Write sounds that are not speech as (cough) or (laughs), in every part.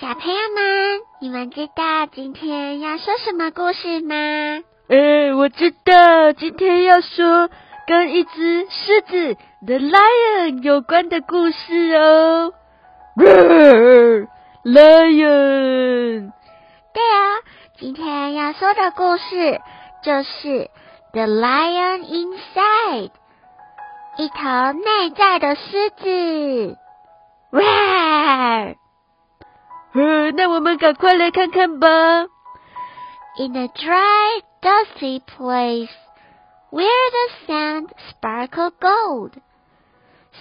小朋友们，你们知道今天要说什么故事吗？哎，我知道，今天要说跟一只狮子 （the lion） 有关的故事哦。(laughs) Lion。对啊，今天要说的故事就是《The Lion Inside》，一头内在的狮子。呃，那我们赶快来看看吧。In a dry, dusty place, where the sand sparkled gold,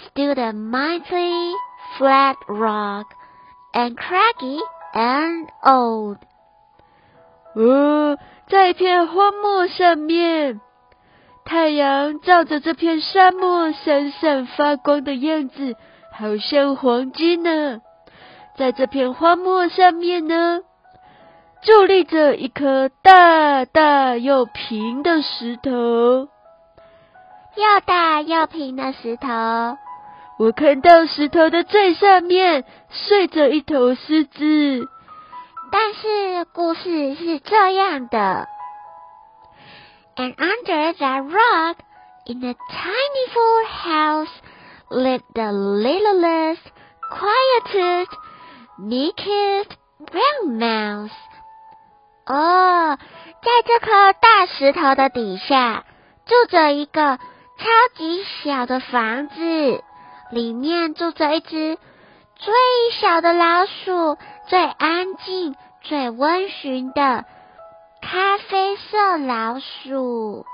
stood a mighty flat rock, and craggy and old. 哦，在一片荒漠上面，太阳照着这片沙漠闪闪发光的样子，好像黄金呢。在这片荒漠上面呢，伫立着一颗大大又平的石头，又大又平的石头。我看到石头的最上面睡着一头狮子，但是故事是这样的：And under that rock, in a tiny full house, lived the littlest, quietest. Naked brown mouse。哦，在这颗大石头的底下，住着一个超级小的房子，里面住着一只最小的老鼠，最安静、最温驯的咖啡色老鼠。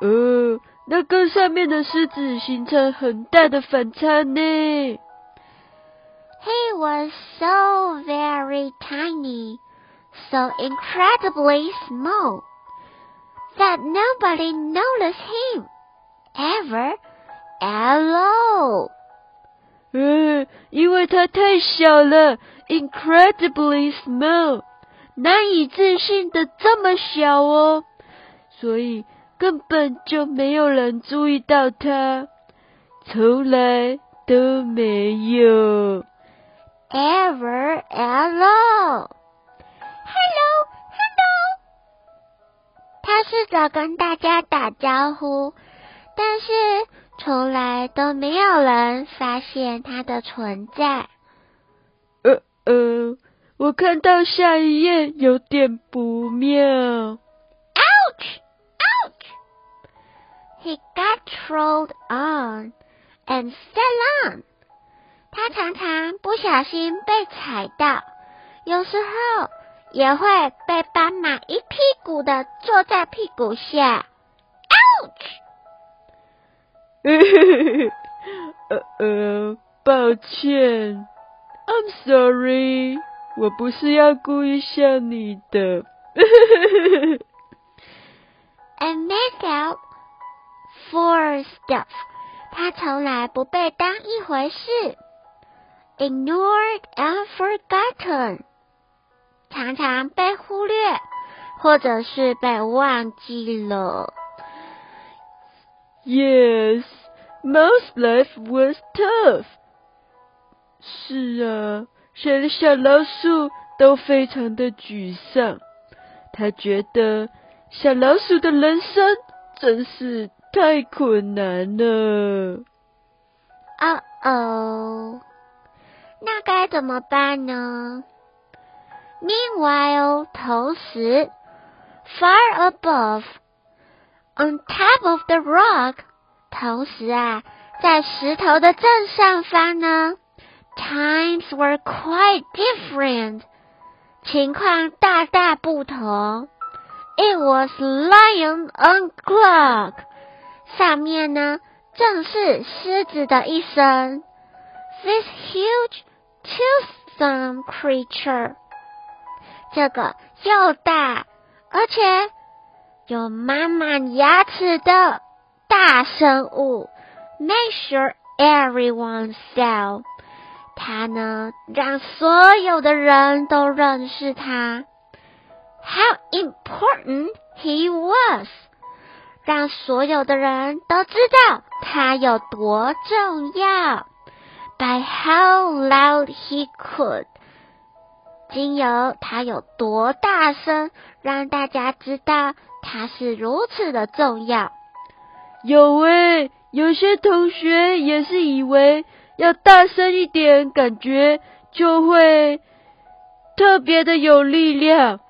呃，那跟上面的狮子形成很大的反差呢。He was so very tiny, so incredibly small, that nobody noticed him ever at all. 嗯，因为他太小了，incredibly small，难以置信的这么小哦，所以根本就没有人注意到他，从来都没有。 ever at all. Hello, hello. 他试着跟大家打招呼，但是从来都没有人发现他的存在。呃呃，我看到下一页有点不妙。Ouch! Ouch! He got trolled on and fell on. 他常常不小心被踩到，有时候也会被斑马一屁股的坐在屁股下。Ouch！(laughs) 呃呃，抱歉，I'm sorry，我不是要故意吓你的。I made out for stuff，他从来不被当一回事。Ignored and forgotten，常常被忽略或者是被忘记了。Yes, most life was tough。是啊，小小老鼠都非常的沮丧。他觉得小老鼠的人生真是太困难了。啊哦。那该怎么办呢？Meanwhile，同时，far above，on top of the rock，同时啊，在石头的正上方呢，times were quite different，情况大大不同。It was lion on clock，上面呢正是狮子的一声。This huge toothsome creature，这个又大而且有满满牙齿的大生物，make sure everyone saw。他呢，让所有的人都认识他。How important he was！让所有的人都知道他有多重要。By how loud he could！经由他有多大声，让大家知道他是如此的重要。有诶，有些同学也是以为要大声一点，感觉就会特别的有力量。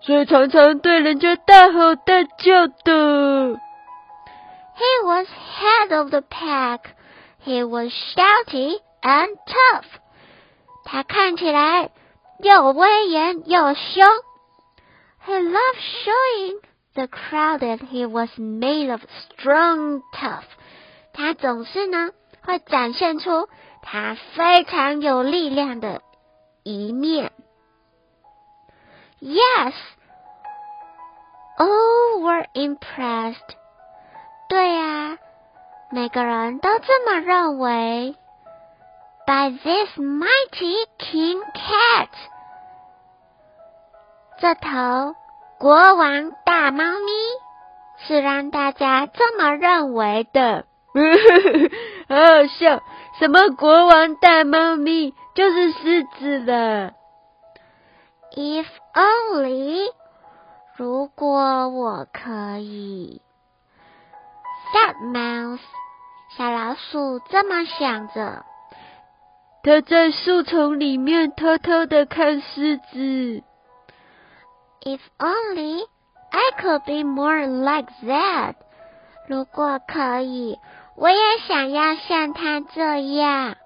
所以常常对人家大吼大叫的。He was head of the pack. He was shouty and tough. 他看起来又威严又凶。He loved showing the crowd that he was made of strong tough. 他总是呢会展现出他非常有力量的一面。Yes, all were impressed. 对啊， 每个人都这么认为。By this mighty King Cat，这头国王大猫咪是让大家这么认为的。好 (laughs) 好笑，什么国王大猫咪就是狮子了。If only，如果我可以。That mouse，小老鼠这么想着。它在树丛里面偷偷的看狮子。If only I could be more like that，如果可以，我也想要像它这样。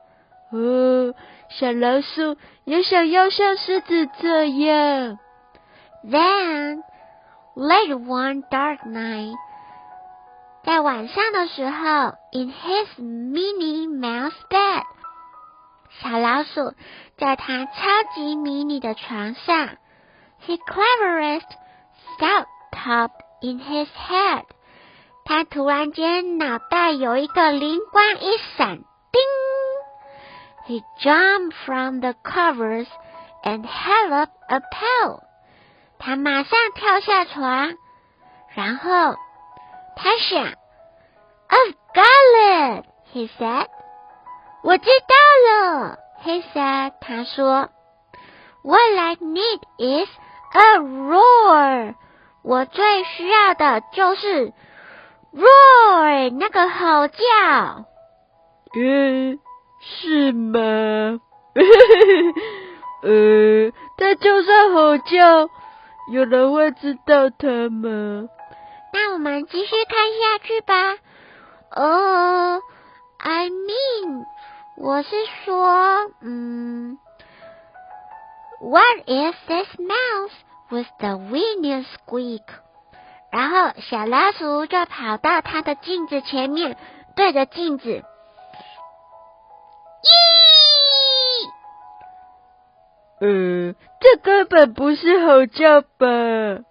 哦。小老鼠也想要像狮子这样。Then late one dark night，在晚上的时候，in his mini mouse bed，小老鼠在他超级迷你的床上，he cleverest stout top in his head，他突然间脑袋有一个灵光一闪，叮。He jumped from the covers and held up a pail. 他马上跳下床，然后他想，I've got it, he said. 我知道了，he said. 他说，What I need is a roar. 我最需要的就是 roar 那个吼叫。嗯。是吗？呃，他就算吼叫，有人会知道他吗？那我们继续看下去吧。呃，I mean，我是说，嗯，What is this mouse with the winning squeak？然后小老鼠就跑到它的镜子前面，对着镜子。咦，呃，这根本不是吼叫吧？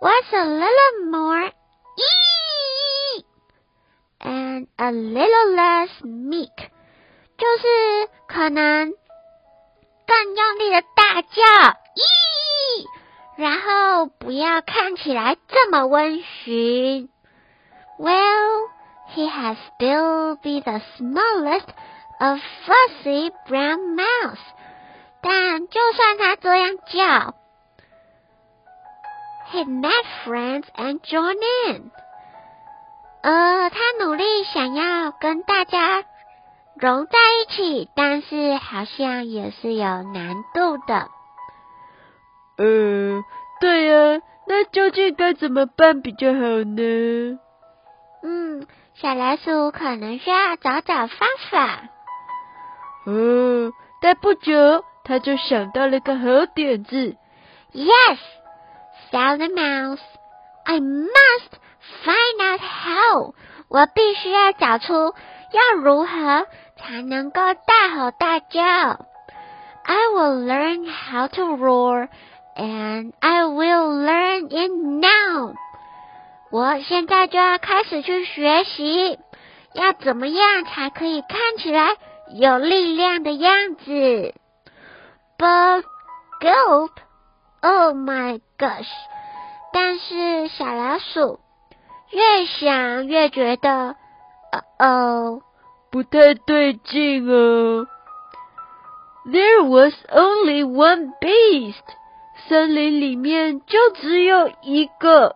，What's a little more？咦，and a little less meek，就是可能更用力的大叫，咦，然后不要看起来这么温驯。Well。he has still be the smallest of fussy brown mouse。但就算他这样叫 ，he met friends and joined in。呃，他努力想要跟大家融在一起，但是好像也是有难度的。呃，对呀，那究竟该怎么办比较好呢？嗯。小老鼠可能需要找找方法。哦，但不久他就想到了个好点子。Yes, said the mouse. I must find out how. 我必须要找出 要如何才能够大吼大叫？I will learn how to roar, and I will learn it now. 我现在就要开始去学习，要怎么样才可以看起来有力量的样子？But gulp, oh my gosh！但是小老鼠越想越觉得，哦哦，不太对劲啊。There was only one beast，森林里面就只有一个。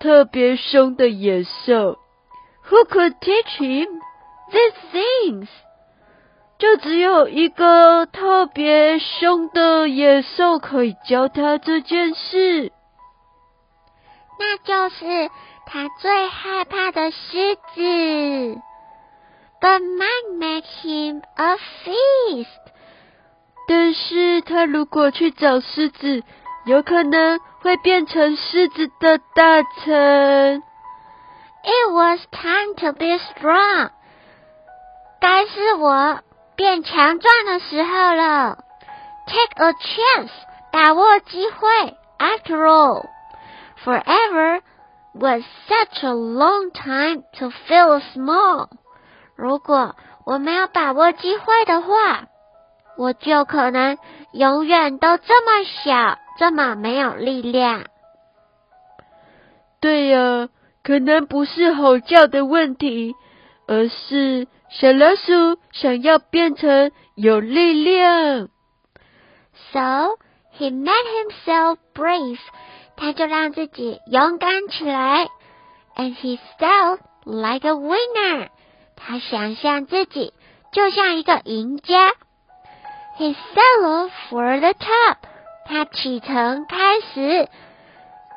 特别凶的野兽，Who could teach him these things？就只有一个特别凶的野兽可以教他这件事，那就是他最害怕的狮子。But might make him a feast。但是他如果去找狮子，有可能。会变成狮子的大臣。It was time to be strong。该是我变强壮的时候了。Take a chance，把握机会。After all, forever was such a long time to feel small。如果我没有把握机会的话，我就可能永远都这么小。这么没有力量。对呀，可能不是吼叫的问题，而是小老鼠想要变成有力量。So he made himself brave，他就让自己勇敢起来。And he felt like a winner，他想象自己就像一个赢家。He fell for the top。他启程开始，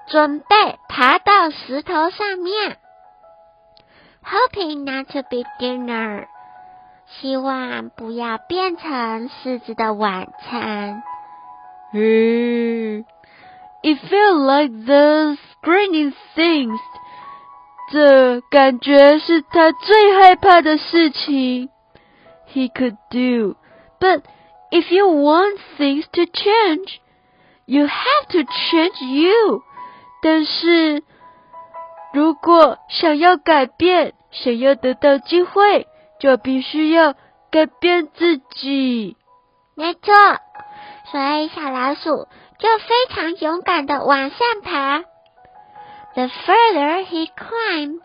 准备爬到石头上面 ，hoping not to be dinner，希望不要变成狮子的晚餐。嗯，it felt like the screaming things，这感觉是他最害怕的事情。He could do，but if you want things to change。You have to change you，但是 如果想要改变，想要得到机会，就必须要改变自己。没错，所以小老鼠就非常勇敢的往上爬。The further he climbed,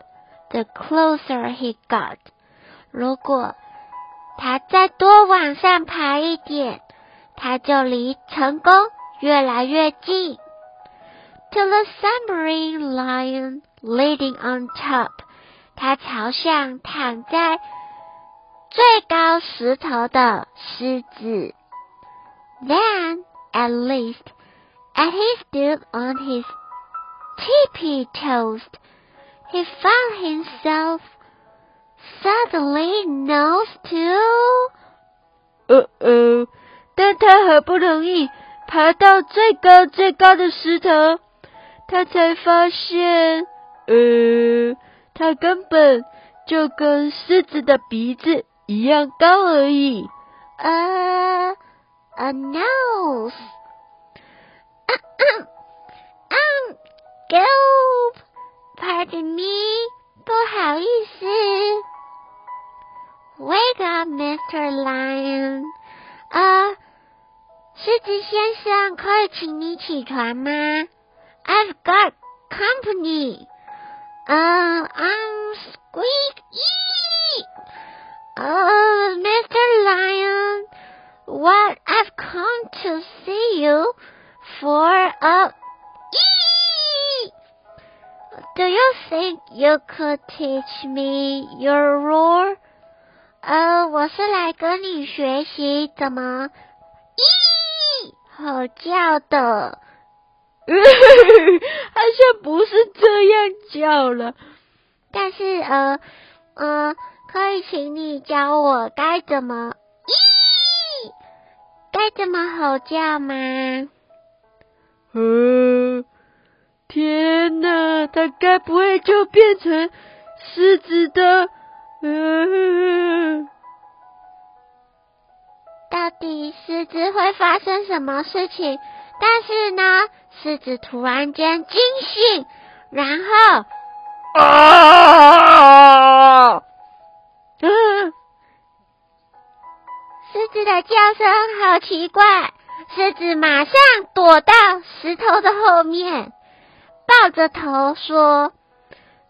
the closer he got。如果他再多往上爬一点，他就离成功。越来越近，to the submarine lion leading on top，它朝向躺在最高石头的狮子。Then at least, as he stood on his tippy toes, he found himself suddenly nose to。呃呃，但他好不容易。爬到最高最高的石头，他才发现，呃，他根本就跟狮子的鼻子一样高而已。呃，a nose。嗯，Go，pardon me，不好意思。Wake up, Mr. Lion。啊。狮子先生，可以请你起床吗？I've got company. Uh, I'm Squeak. Oh, Mr. Lion, what I've come to see you for a Do you think you could teach me your roar? 呃，我是来跟你学习怎么吼叫的， (laughs) 好像不是这样叫了。但是呃呃，可以请你教我该怎么咦，该怎么吼叫吗？呃，天哪，它该不会就变成狮子的嗯，到底狮子会发生什么事情？但是呢，狮子突然间惊醒，然后啊！嗯，狮子的叫声好奇怪，狮子马上躲到石头的后面，抱着头说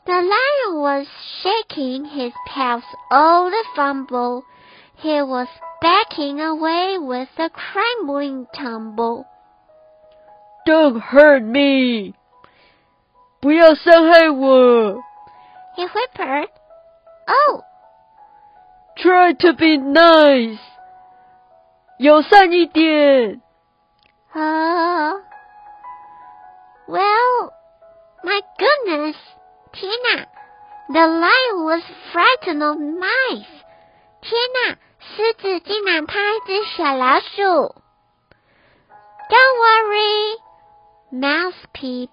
：“The lion was shaking his paws all the fumble. He was backing away with a crumbling tumble.” Don't hurt me！不要伤害我。 He whimpered. Oh, Try to be nice，友善一点。 uh, well, my goodness, 天哪！The lion was frightened of mice. 天哪，狮子竟然怕一只小老鼠。Don't worry, Mouse peeped.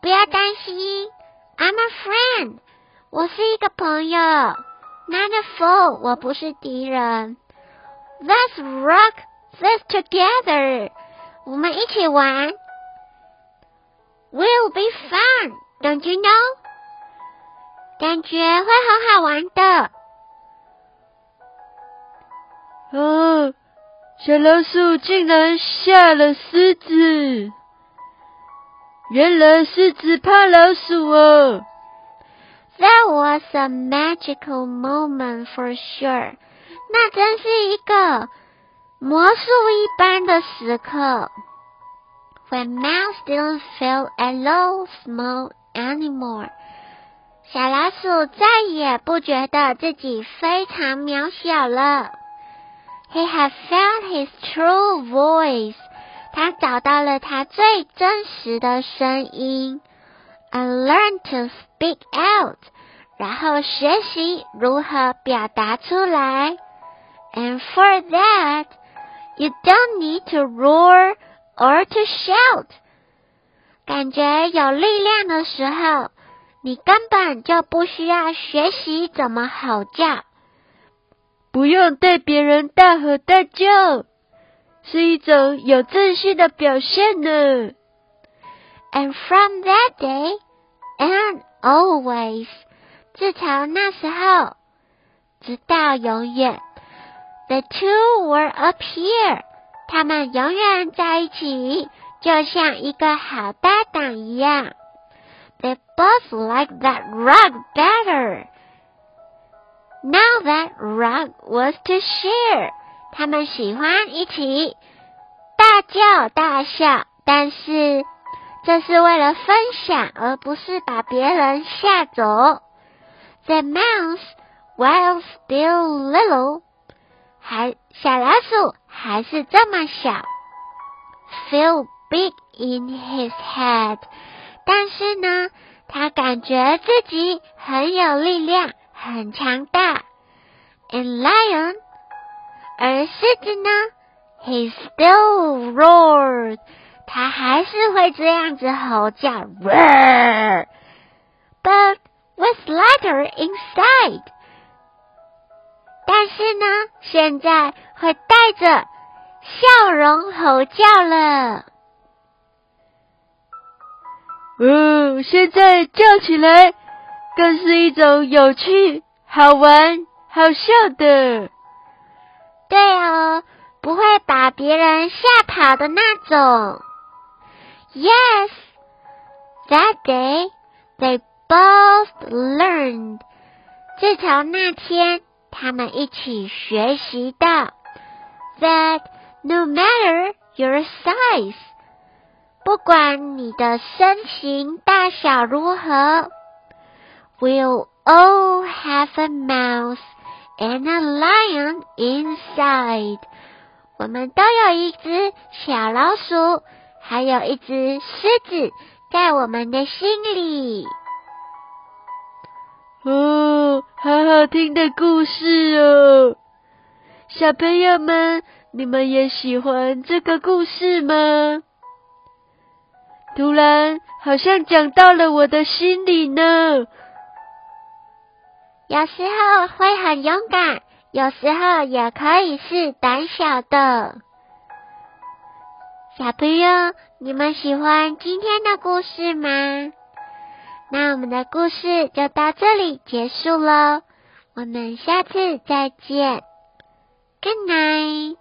不要担心，I'm a friend. 我是一个朋友，not a foe. 我不是敌人。Let's rock this together. 我们一起玩。Will be fun, don't you know? 感觉会很好玩的。啊！ 小老鼠竟然吓了狮子。原来狮子怕老鼠哦。That was a magical moment for sure. 那真是一个魔术一般的时刻。When mouse didn't feel alone small anymore. 小老鼠再也不觉得自己非常渺小了。He had found his true voice. 他找到了他最真实的声音。and learn to speak out，然后学习如何表达出来。And for that, you don't need to roar or to shout。感觉有力量的时候，你根本就不需要学习怎么吼叫。不用对别人大吼大叫，是一种有自信的表现呢。And from that day and always，自从那时候，直到永远，the two were up here，他们永远在一起，就像一个好搭档一样。They both like that rug better. Now that rug was to share，他们喜欢一起大叫大笑，但是。这是为了分享，而不是把别人吓走。The mouse, while still little，还小老鼠还是这么小，feel big in his head。但是呢，他感觉自己很有力量，很强大。And lion，而狮子呢，he still roared。他还是会这样子吼叫，but with laughter inside。但是呢，现在会带着笑容吼叫了。哦，现在叫起来更是一种有趣、好玩、好笑的。对哦，不会把别人吓跑的那种。Yes, that day they both learned. 自从那天，他们一起学习到，that no matter your size，不管你的身形大小如何，we'll all have a mouse and a lion inside. 我们都有一只小老鼠。还有一只狮子在我们的心里。哦，好好听的故事哦！小朋友们，你们也喜欢这个故事吗？突然好像讲到了我的心里呢。有时候会很勇敢，有时候也可以是胆小的。小朋友，你们喜欢今天的故事吗？那我们的故事就到这里结束喽，我们下次再见，Good night。